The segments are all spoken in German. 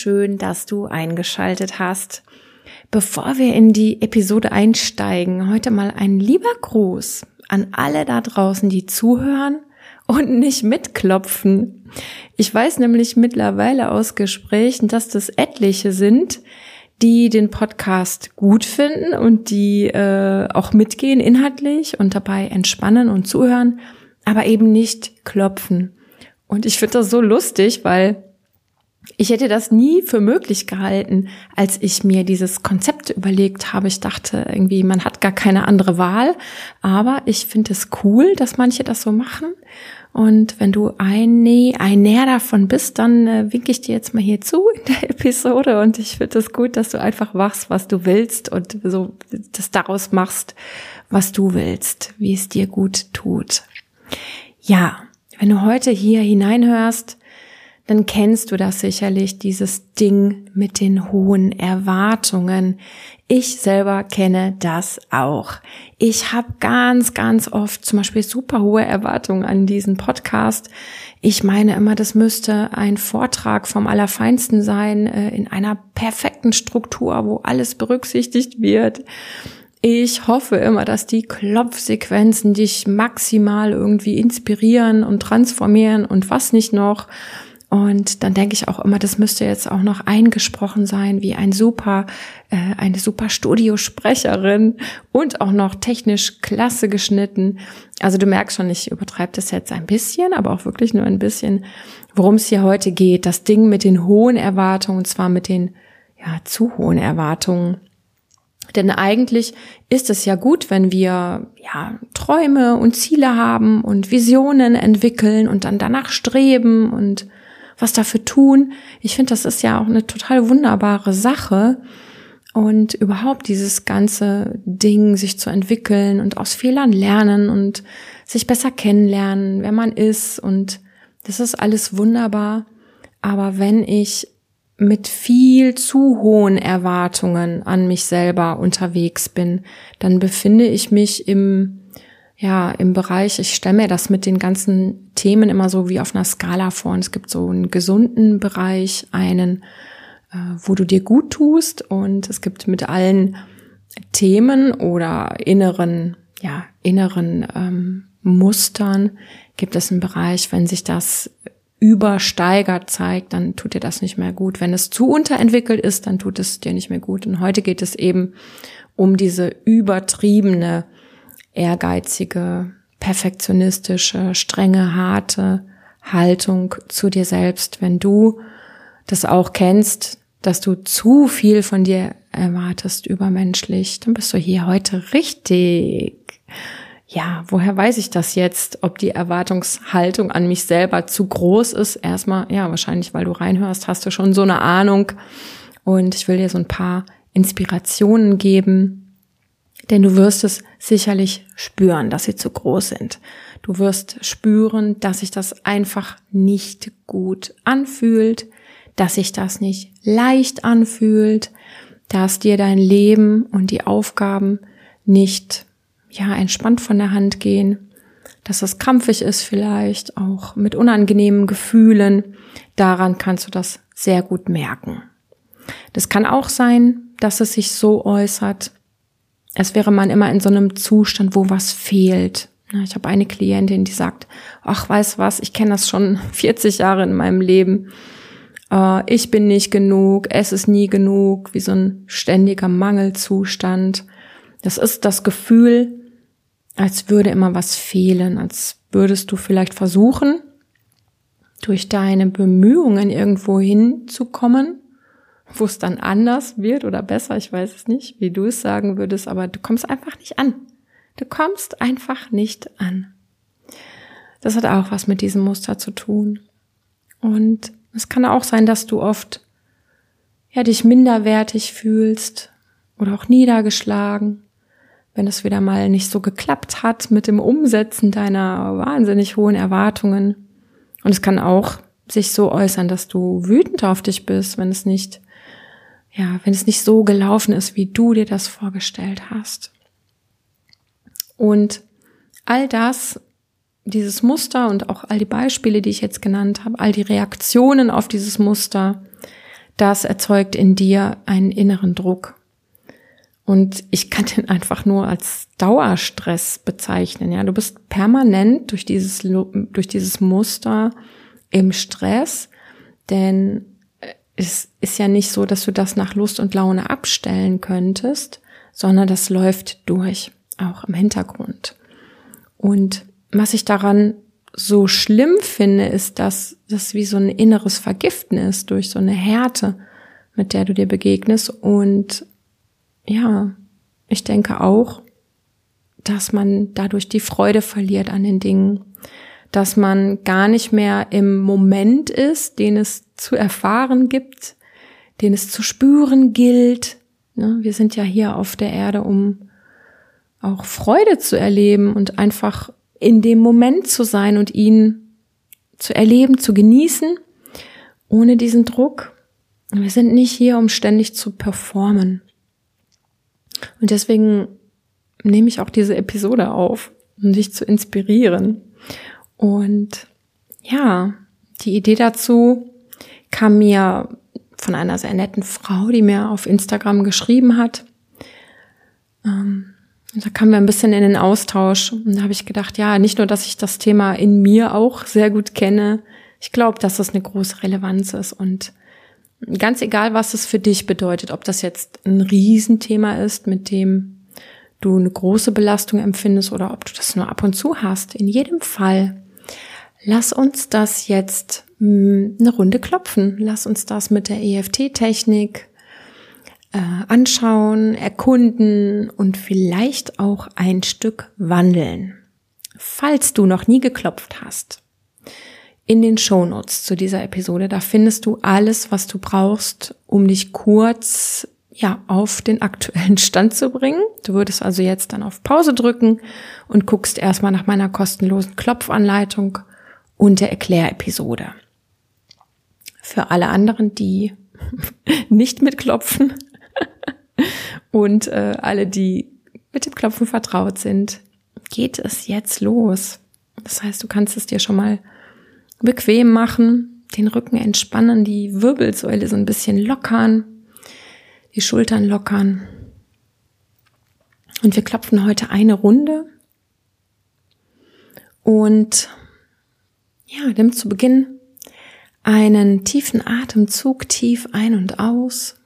schön, dass du eingeschaltet hast. Bevor wir in die Episode einsteigen, heute mal ein lieber Gruß an alle da draußen, die zuhören und nicht mitklopfen. Ich weiß nämlich mittlerweile aus Gesprächen, dass das etliche sind, die den Podcast gut finden und die äh, auch mitgehen inhaltlich und dabei entspannen und zuhören, aber eben nicht klopfen. Und ich finde das so lustig, weil ich hätte das nie für möglich gehalten, als ich mir dieses Konzept überlegt habe. Ich dachte irgendwie, man hat gar keine andere Wahl. Aber ich finde es cool, dass manche das so machen. Und wenn du ein, nee, ein Näher davon bist, dann äh, winke ich dir jetzt mal hier zu in der Episode. Und ich finde es gut, dass du einfach machst, was du willst und so das daraus machst, was du willst, wie es dir gut tut. Ja, wenn du heute hier hineinhörst, dann kennst du das sicherlich, dieses Ding mit den hohen Erwartungen. Ich selber kenne das auch. Ich habe ganz, ganz oft zum Beispiel super hohe Erwartungen an diesen Podcast. Ich meine immer, das müsste ein Vortrag vom Allerfeinsten sein, äh, in einer perfekten Struktur, wo alles berücksichtigt wird. Ich hoffe immer, dass die Klopfsequenzen dich maximal irgendwie inspirieren und transformieren und was nicht noch. Und dann denke ich auch immer, das müsste jetzt auch noch eingesprochen sein, wie ein super, äh, eine super Studiosprecherin und auch noch technisch klasse geschnitten. Also du merkst schon, ich übertreibe das jetzt ein bisschen, aber auch wirklich nur ein bisschen, worum es hier heute geht. Das Ding mit den hohen Erwartungen, und zwar mit den ja, zu hohen Erwartungen. Denn eigentlich ist es ja gut, wenn wir ja Träume und Ziele haben und Visionen entwickeln und dann danach streben und was dafür tun. Ich finde, das ist ja auch eine total wunderbare Sache. Und überhaupt dieses ganze Ding, sich zu entwickeln und aus Fehlern lernen und sich besser kennenlernen, wer man ist. Und das ist alles wunderbar. Aber wenn ich mit viel zu hohen Erwartungen an mich selber unterwegs bin, dann befinde ich mich im, ja, im Bereich, ich stelle mir das mit den ganzen Themen immer so wie auf einer Skala vor. Und es gibt so einen gesunden Bereich, einen, äh, wo du dir gut tust und es gibt mit allen Themen oder inneren, ja, inneren ähm, Mustern gibt es einen Bereich, wenn sich das übersteigert zeigt, dann tut dir das nicht mehr gut. Wenn es zu unterentwickelt ist, dann tut es dir nicht mehr gut. Und heute geht es eben um diese übertriebene, ehrgeizige, perfektionistische, strenge, harte Haltung zu dir selbst. Wenn du das auch kennst, dass du zu viel von dir erwartest übermenschlich, dann bist du hier heute richtig ja, woher weiß ich das jetzt, ob die Erwartungshaltung an mich selber zu groß ist? Erstmal, ja, wahrscheinlich, weil du reinhörst, hast du schon so eine Ahnung. Und ich will dir so ein paar Inspirationen geben, denn du wirst es sicherlich spüren, dass sie zu groß sind. Du wirst spüren, dass sich das einfach nicht gut anfühlt, dass sich das nicht leicht anfühlt, dass dir dein Leben und die Aufgaben nicht ja, entspannt von der Hand gehen, dass es krampfig ist vielleicht, auch mit unangenehmen Gefühlen. Daran kannst du das sehr gut merken. Das kann auch sein, dass es sich so äußert, als wäre man immer in so einem Zustand, wo was fehlt. Ich habe eine Klientin, die sagt, ach, weiß was, ich kenne das schon 40 Jahre in meinem Leben. Äh, ich bin nicht genug, es ist nie genug, wie so ein ständiger Mangelzustand. Das ist das Gefühl, als würde immer was fehlen, als würdest du vielleicht versuchen, durch deine Bemühungen irgendwo hinzukommen, wo es dann anders wird oder besser, ich weiß es nicht, wie du es sagen würdest, aber du kommst einfach nicht an. Du kommst einfach nicht an. Das hat auch was mit diesem Muster zu tun. Und es kann auch sein, dass du oft ja dich minderwertig fühlst oder auch niedergeschlagen wenn es wieder mal nicht so geklappt hat mit dem Umsetzen deiner wahnsinnig hohen Erwartungen. Und es kann auch sich so äußern, dass du wütend auf dich bist, wenn es nicht, ja, wenn es nicht so gelaufen ist, wie du dir das vorgestellt hast. Und all das, dieses Muster und auch all die Beispiele, die ich jetzt genannt habe, all die Reaktionen auf dieses Muster, das erzeugt in dir einen inneren Druck. Und ich kann den einfach nur als Dauerstress bezeichnen. Ja, du bist permanent durch dieses, durch dieses Muster im Stress, denn es ist ja nicht so, dass du das nach Lust und Laune abstellen könntest, sondern das läuft durch, auch im Hintergrund. Und was ich daran so schlimm finde, ist, dass das wie so ein inneres Vergiften ist durch so eine Härte, mit der du dir begegnest. Und ja, ich denke auch, dass man dadurch die Freude verliert an den Dingen, dass man gar nicht mehr im Moment ist, den es zu erfahren gibt, den es zu spüren gilt. Ne, wir sind ja hier auf der Erde, um auch Freude zu erleben und einfach in dem Moment zu sein und ihn zu erleben, zu genießen, ohne diesen Druck. Wir sind nicht hier, um ständig zu performen. Und deswegen nehme ich auch diese Episode auf, um dich zu inspirieren. Und ja, die Idee dazu kam mir von einer sehr netten Frau, die mir auf Instagram geschrieben hat. Ähm, da kamen wir ein bisschen in den Austausch und da habe ich gedacht, ja, nicht nur, dass ich das Thema in mir auch sehr gut kenne, ich glaube, dass das eine große Relevanz ist und ganz egal, was es für dich bedeutet, ob das jetzt ein Riesenthema ist, mit dem du eine große Belastung empfindest oder ob du das nur ab und zu hast, in jedem Fall Lass uns das jetzt mh, hm, eine Runde klopfen. Lass uns das mit der EFT-Technik äh, anschauen, erkunden und vielleicht auch ein Stück wandeln. Falls du noch nie geklopft hast, in den Shownotes zu dieser Episode, da findest du alles, was du brauchst, um dich kurz ja, auf den aktuellen Stand zu bringen. Du würdest also jetzt dann auf Pause drücken und guckst erstmal nach meiner kostenlosen Klopfanleitung und der Erklärepisode. Für alle anderen, die nicht mitklopfen und äh, alle, die mit dem Klopfen vertraut sind, geht es jetzt los. Das heißt, du kannst es dir schon mal bequem machen, den Rücken entspannen, die Wirbelsäule so ein bisschen lockern, die Schultern lockern. Und wir klopfen heute eine Runde. Und ja, nimm zu Beginn einen tiefen Atemzug tief ein und aus.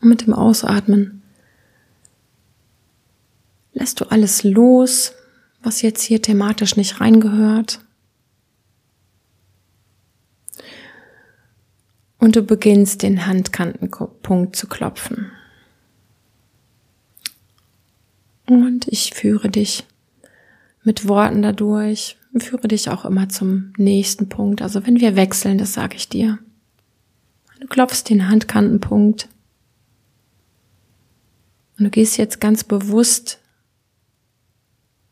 Und mit dem Ausatmen lässt du alles los, was jetzt hier thematisch nicht reingehört. Und du beginnst den Handkantenpunkt zu klopfen. Und ich führe dich mit Worten dadurch, führe dich auch immer zum nächsten Punkt. Also wenn wir wechseln, das sage ich dir. Du klopfst den Handkantenpunkt und du gehst jetzt ganz bewusst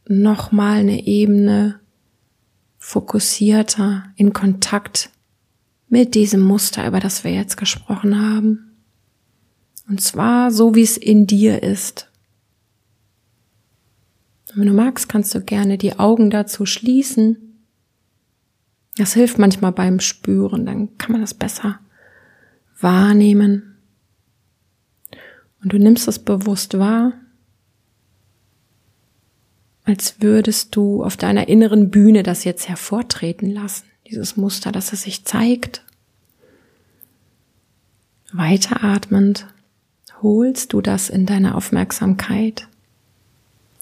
nochmal eine Ebene fokussierter in Kontakt mit diesem Muster, über das wir jetzt gesprochen haben. Und zwar so, wie es in dir ist. Wenn du magst, kannst du gerne die Augen dazu schließen. Das hilft manchmal beim Spüren, dann kann man das besser wahrnehmen. Und du nimmst es bewusst wahr, als würdest du auf deiner inneren Bühne das jetzt hervortreten lassen, dieses Muster, dass es sich zeigt. Weiteratmend holst du das in deine Aufmerksamkeit.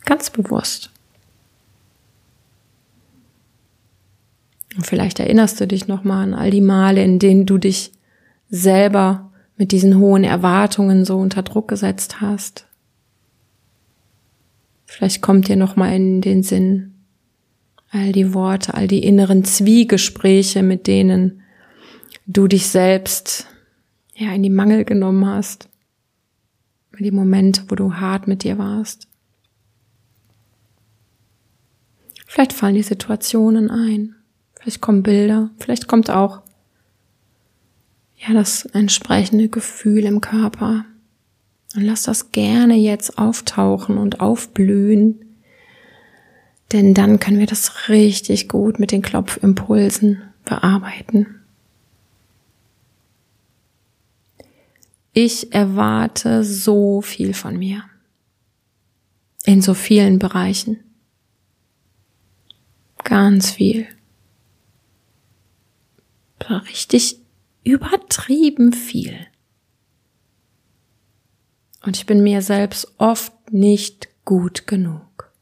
Ganz bewusst. Und vielleicht erinnerst du dich nochmal an all die Male, in denen du dich selber mit diesen hohen Erwartungen so unter Druck gesetzt hast. Vielleicht kommt dir nochmal in den Sinn all die Worte, all die inneren Zwiegespräche, mit denen du dich selbst ja in die Mangel genommen hast. Die Momente, wo du hart mit dir warst. Vielleicht fallen die Situationen ein. Vielleicht kommen Bilder. Vielleicht kommt auch ja das entsprechende Gefühl im Körper. Und lass das gerne jetzt auftauchen und aufblühen. Denn dann können wir das richtig gut mit den Klopfimpulsen bearbeiten. Ich erwarte so viel von mir. In so vielen Bereichen. Ganz viel. Richtig übertrieben viel. Und ich bin mir selbst oft nicht gut genug.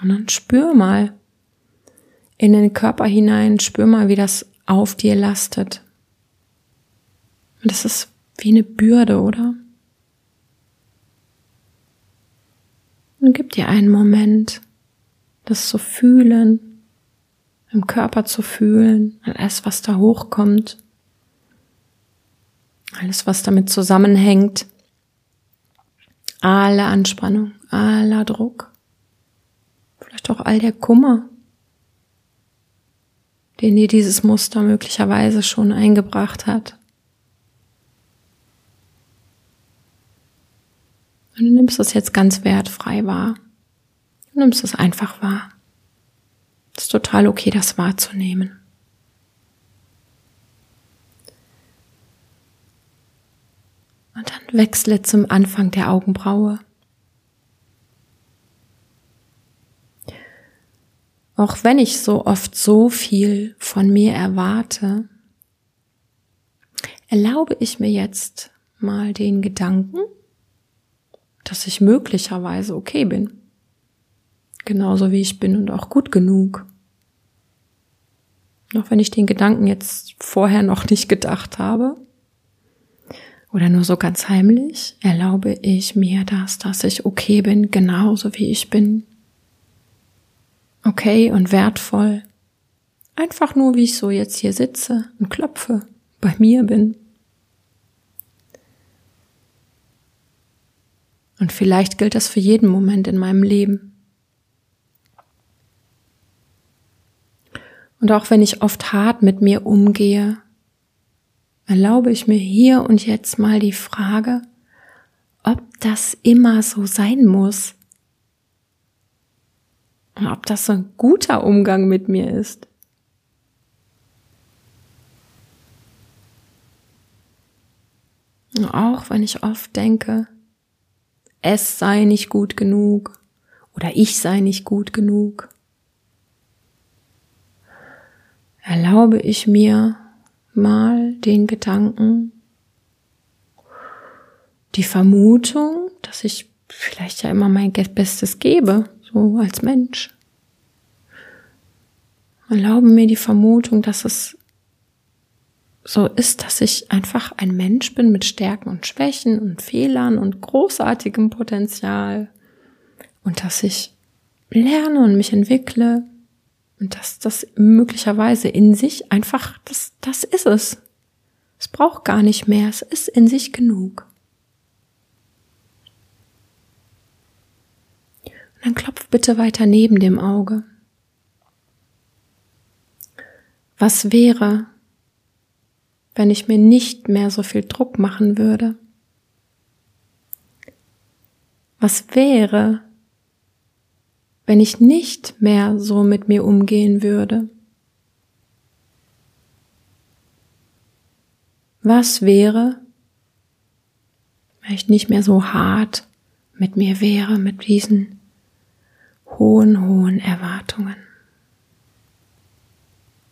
Und dann spür mal in den Körper hinein, spür mal, wie das auf dir lastet. Und das ist wie eine Bürde, oder? Und gib dir einen Moment, das zu fühlen, im Körper zu fühlen, alles, was da hochkommt, alles, was damit zusammenhängt, alle Anspannung, aller Druck, vielleicht auch all der Kummer, den dir dieses Muster möglicherweise schon eingebracht hat. Und du nimmst das jetzt ganz wertfrei wahr. Du nimmst es einfach wahr. Es ist total okay, das wahrzunehmen. Und dann wechsle zum Anfang der Augenbraue. Auch wenn ich so oft so viel von mir erwarte, erlaube ich mir jetzt mal den Gedanken, dass ich möglicherweise okay bin. Genauso wie ich bin und auch gut genug. Auch wenn ich den Gedanken jetzt vorher noch nicht gedacht habe oder nur so ganz heimlich, erlaube ich mir das, dass ich okay bin, genauso wie ich bin. Okay und wertvoll. Einfach nur, wie ich so jetzt hier sitze und klopfe, bei mir bin. Und vielleicht gilt das für jeden Moment in meinem Leben. Und auch wenn ich oft hart mit mir umgehe, erlaube ich mir hier und jetzt mal die Frage, ob das immer so sein muss. Und ob das so ein guter Umgang mit mir ist. Auch wenn ich oft denke, es sei nicht gut genug oder ich sei nicht gut genug. Erlaube ich mir mal den Gedanken, die Vermutung, dass ich vielleicht ja immer mein Bestes gebe, so als Mensch. Erlaube mir die Vermutung, dass es so ist, dass ich einfach ein Mensch bin mit Stärken und Schwächen und Fehlern und großartigem Potenzial und dass ich lerne und mich entwickle und dass das möglicherweise in sich einfach, das, das ist es. Es braucht gar nicht mehr, es ist in sich genug. Und dann klopf bitte weiter neben dem Auge. Was wäre, wenn ich mir nicht mehr so viel Druck machen würde? Was wäre, wenn ich nicht mehr so mit mir umgehen würde? Was wäre, wenn ich nicht mehr so hart mit mir wäre, mit diesen hohen, hohen Erwartungen?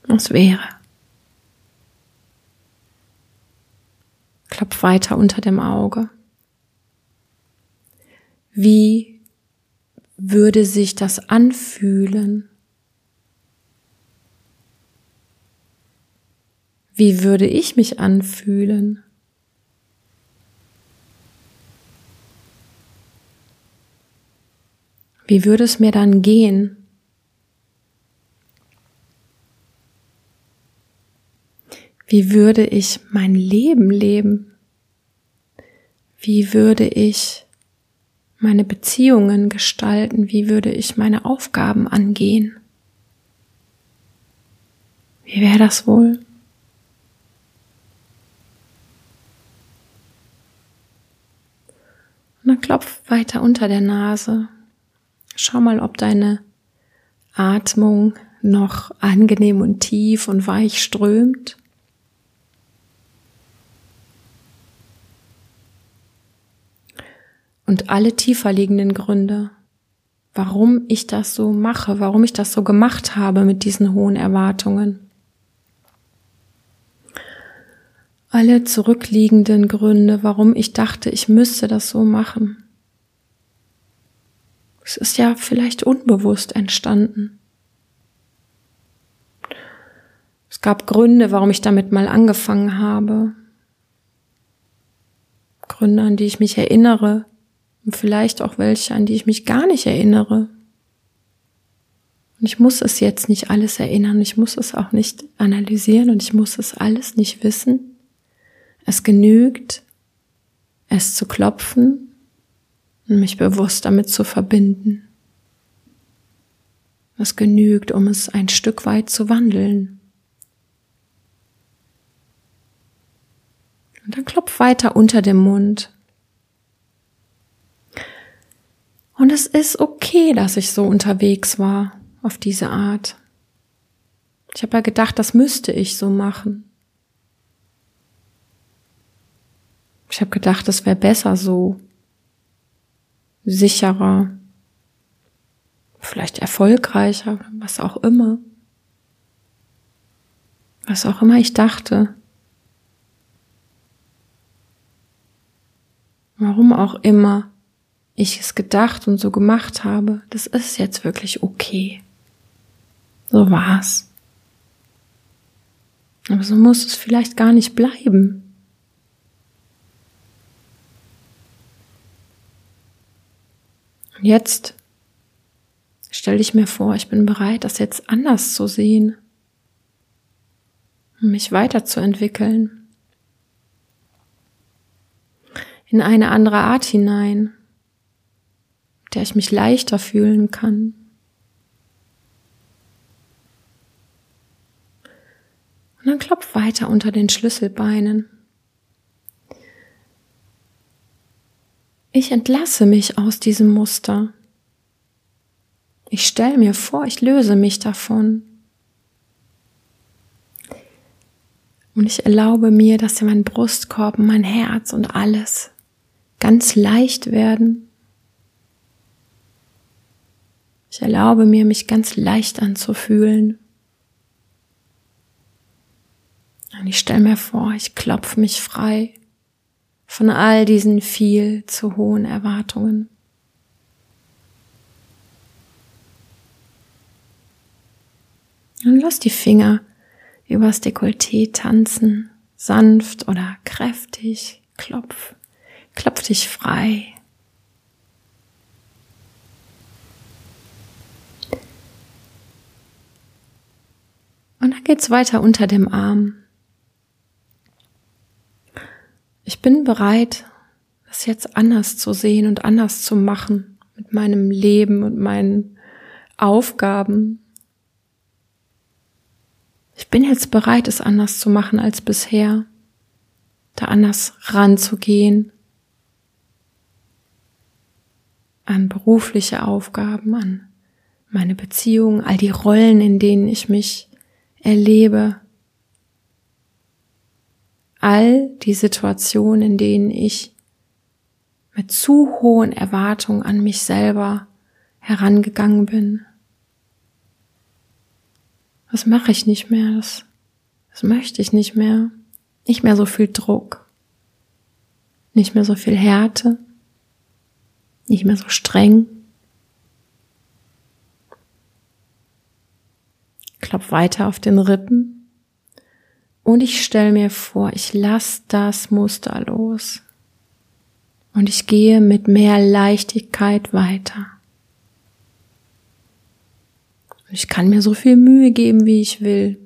Was wäre? Klopf weiter unter dem Auge. Wie würde sich das anfühlen? Wie würde ich mich anfühlen? Wie würde es mir dann gehen? Wie würde ich mein Leben leben? Wie würde ich meine Beziehungen gestalten? Wie würde ich meine Aufgaben angehen? Wie wäre das wohl? Und dann klopf weiter unter der Nase. Schau mal, ob deine Atmung noch angenehm und tief und weich strömt. Und alle tiefer liegenden Gründe, warum ich das so mache, warum ich das so gemacht habe mit diesen hohen Erwartungen. Alle zurückliegenden Gründe, warum ich dachte, ich müsste das so machen. Es ist ja vielleicht unbewusst entstanden. Es gab Gründe, warum ich damit mal angefangen habe. Gründe, an die ich mich erinnere und vielleicht auch welche, an die ich mich gar nicht erinnere. Und ich muss es jetzt nicht alles erinnern, ich muss es auch nicht analysieren und ich muss es alles nicht wissen. Es genügt, es zu klopfen und mich bewusst damit zu verbinden. Es genügt, um es ein Stück weit zu wandeln. Und dann klopf weiter unter dem Mund. Und es ist okay, dass ich so unterwegs war auf diese Art. Ich habe ja gedacht, das müsste ich so machen. Ich habe gedacht, es wäre besser so, sicherer, vielleicht erfolgreicher, was auch immer. Was auch immer ich dachte. Warum auch immer ich es gedacht und so gemacht habe, das ist jetzt wirklich okay. So war's. Aber so muss es vielleicht gar nicht bleiben. Und jetzt stell ich mir vor, ich bin bereit, das jetzt anders zu sehen, um mich weiterzuentwickeln in eine andere Art hinein, der ich mich leichter fühlen kann. Und dann klopf weiter unter den Schlüsselbeinen. Ich entlasse mich aus diesem Muster. Ich stelle mir vor, ich löse mich davon. Und ich erlaube mir, dass mein Brustkorb, mein Herz und alles ganz leicht werden. Ich erlaube mir, mich ganz leicht anzufühlen. Und ich stelle mir vor, ich klopfe mich frei von all diesen viel zu hohen Erwartungen. Und lass die Finger übers Dekolleté tanzen, sanft oder kräftig, klopf. Klopf dich frei. Und dann geht's weiter unter dem Arm. Ich bin bereit, das jetzt anders zu sehen und anders zu machen mit meinem Leben und meinen Aufgaben. Ich bin jetzt bereit, es anders zu machen als bisher, da anders ranzugehen, an berufliche Aufgaben, an meine Beziehungen, all die Rollen, in denen ich mich erlebe, all die Situationen, in denen ich mit zu hohen Erwartungen an mich selber herangegangen bin. Das mache ich nicht mehr, das, das möchte ich nicht mehr. Nicht mehr so viel Druck, nicht mehr so viel Härte, nicht mehr so streng. Klopf weiter auf den Rippen und ich stelle mir vor, ich lasse das Muster los und ich gehe mit mehr Leichtigkeit weiter. Ich kann mir so viel Mühe geben, wie ich will.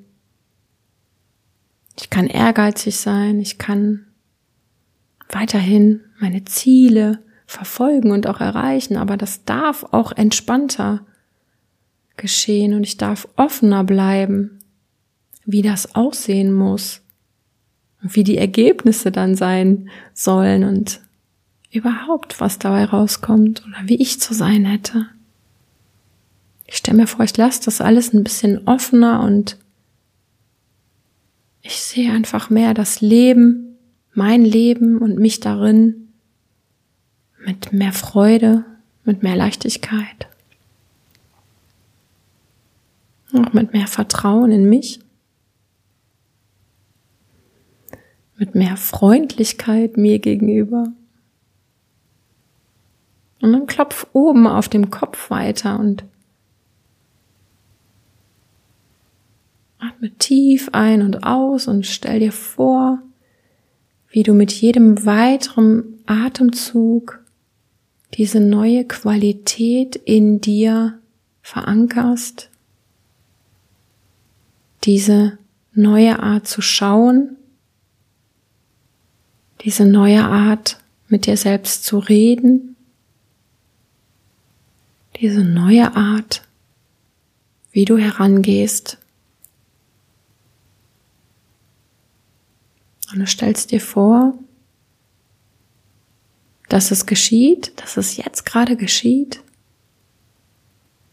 Ich kann ehrgeizig sein, ich kann weiterhin meine Ziele verfolgen und auch erreichen, aber das darf auch entspannter geschehen und ich darf offener bleiben, wie das aussehen muss wie die Ergebnisse dann sein sollen und überhaupt, was dabei rauskommt oder wie ich zu sein hätte. Ich stelle mir vor, ich lasse das alles ein bisschen offener und ich sehe einfach mehr das Leben, mein Leben und mich darin mit mehr Freude, mit mehr Leichtigkeit, auch mit mehr Vertrauen in mich, mit mehr Freundlichkeit mir gegenüber. Und dann klopf oben auf dem Kopf weiter und atme tief ein und aus und stell dir vor, wie du mit jedem weiteren Atemzug diese neue Qualität in dir verankerst, diese neue Art zu schauen, diese neue Art mit dir selbst zu reden, diese neue Art, wie du herangehst Und du stellst dir vor, dass es geschieht, dass es jetzt gerade geschieht.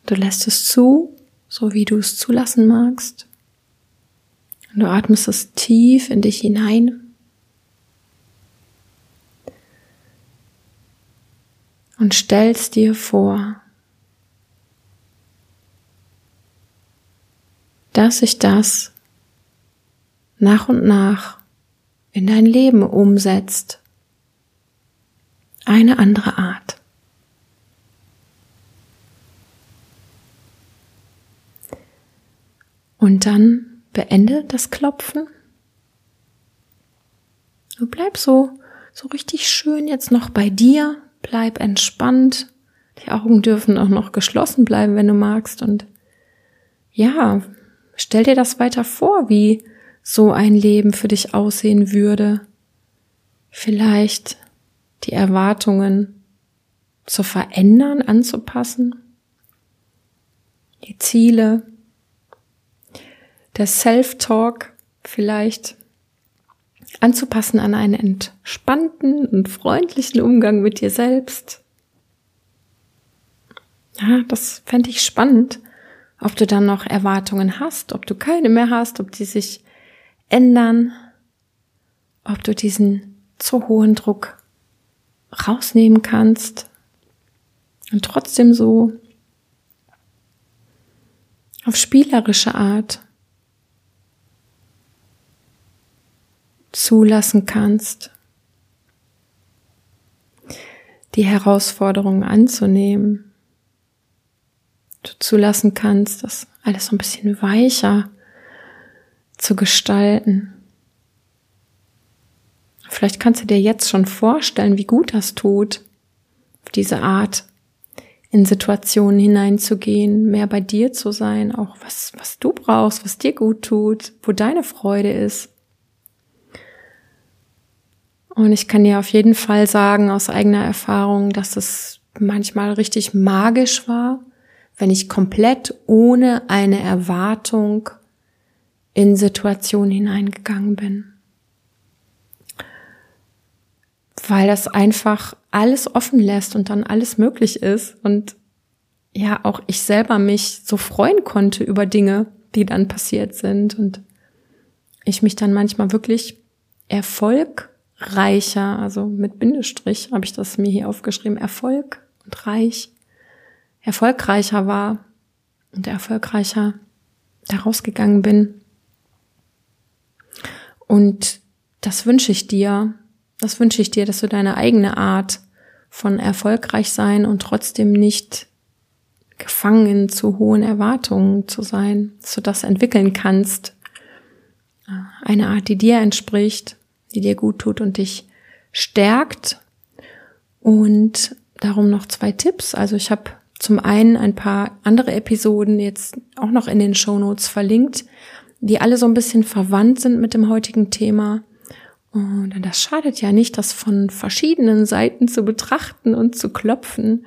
Du lässt es zu, so wie du es zulassen magst. Und du atmest es tief in dich hinein. Und stellst dir vor, dass sich das nach und nach in dein Leben umsetzt. Eine andere Art. Und dann beende das Klopfen. Du bleib so, so richtig schön jetzt noch bei dir. Bleib entspannt. Die Augen dürfen auch noch geschlossen bleiben, wenn du magst. Und ja, stell dir das weiter vor, wie so ein Leben für dich aussehen würde. Vielleicht die Erwartungen zu verändern, anzupassen. Die Ziele, der Self-Talk vielleicht anzupassen an einen entspannten und freundlichen Umgang mit dir selbst. Ja, das fände ich spannend, ob du dann noch Erwartungen hast, ob du keine mehr hast, ob die sich ändern, ob du diesen zu hohen Druck rausnehmen kannst und trotzdem so auf spielerische Art zulassen kannst, die Herausforderungen anzunehmen. Du zulassen kannst, dass alles so ein bisschen weicher zu gestalten. Vielleicht kannst du dir jetzt schon vorstellen, wie gut das tut, auf diese Art in Situationen hineinzugehen, mehr bei dir zu sein, auch was, was du brauchst, was dir gut tut, wo deine Freude ist. Und ich kann dir auf jeden Fall sagen aus eigener Erfahrung, dass es manchmal richtig magisch war, wenn ich komplett ohne eine Erwartung in Situationen hineingegangen bin. Weil das einfach alles offen lässt und dann alles möglich ist und ja, auch ich selber mich so freuen konnte über Dinge, die dann passiert sind und ich mich dann manchmal wirklich erfolgreicher, also mit Bindestrich habe ich das mir hier aufgeschrieben, Erfolg und reich, erfolgreicher war und erfolgreicher daraus gegangen bin. Und das wünsche ich dir. Das wünsche ich dir, dass du deine eigene Art von erfolgreich sein und trotzdem nicht gefangen in zu hohen Erwartungen zu sein, dass du das entwickeln kannst. Eine Art, die dir entspricht, die dir gut tut und dich stärkt. Und darum noch zwei Tipps. Also ich habe zum einen ein paar andere Episoden jetzt auch noch in den Show Notes verlinkt, die alle so ein bisschen verwandt sind mit dem heutigen Thema. Und das schadet ja nicht, das von verschiedenen Seiten zu betrachten und zu klopfen.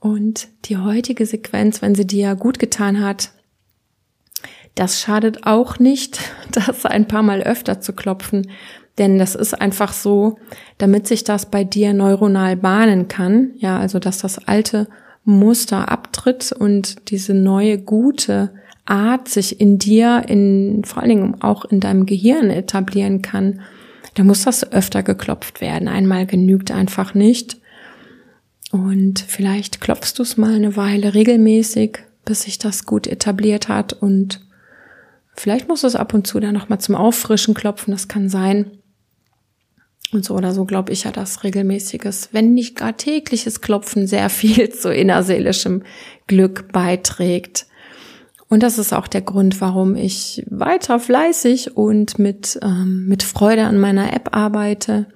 Und die heutige Sequenz, wenn sie dir gut getan hat, das schadet auch nicht, das ein paar Mal öfter zu klopfen. Denn das ist einfach so, damit sich das bei dir neuronal bahnen kann. Ja, also dass das alte Muster abtritt und diese neue gute Art sich in dir, in vor allen Dingen auch in deinem Gehirn etablieren kann, da muss das öfter geklopft werden. Einmal genügt einfach nicht. Und vielleicht klopfst du es mal eine Weile regelmäßig, bis sich das gut etabliert hat. Und vielleicht musst du es ab und zu dann nochmal zum Auffrischen klopfen. Das kann sein. Und so oder so glaube ich ja, dass regelmäßiges, wenn nicht gar tägliches Klopfen sehr viel zu innerseelischem Glück beiträgt. Und das ist auch der Grund, warum ich weiter fleißig und mit, ähm, mit Freude an meiner App arbeite.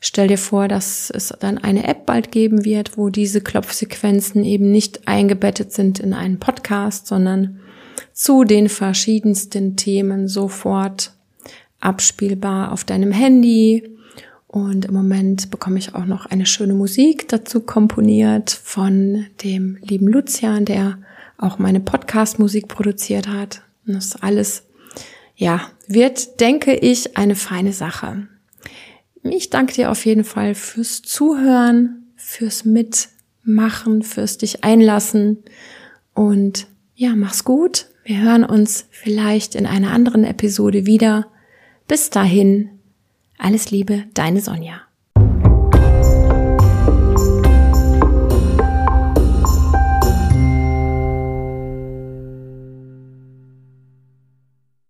Stell dir vor, dass es dann eine App bald geben wird, wo diese Klopfsequenzen eben nicht eingebettet sind in einen Podcast, sondern zu den verschiedensten Themen sofort abspielbar auf deinem Handy. Und im Moment bekomme ich auch noch eine schöne Musik dazu komponiert von dem lieben Lucian, der auch meine Podcast-Musik produziert hat. Und das alles, ja, wird, denke ich, eine feine Sache. Ich danke dir auf jeden Fall fürs Zuhören, fürs Mitmachen, fürs dich einlassen und ja, mach's gut. Wir hören uns vielleicht in einer anderen Episode wieder. Bis dahin, alles Liebe, deine Sonja.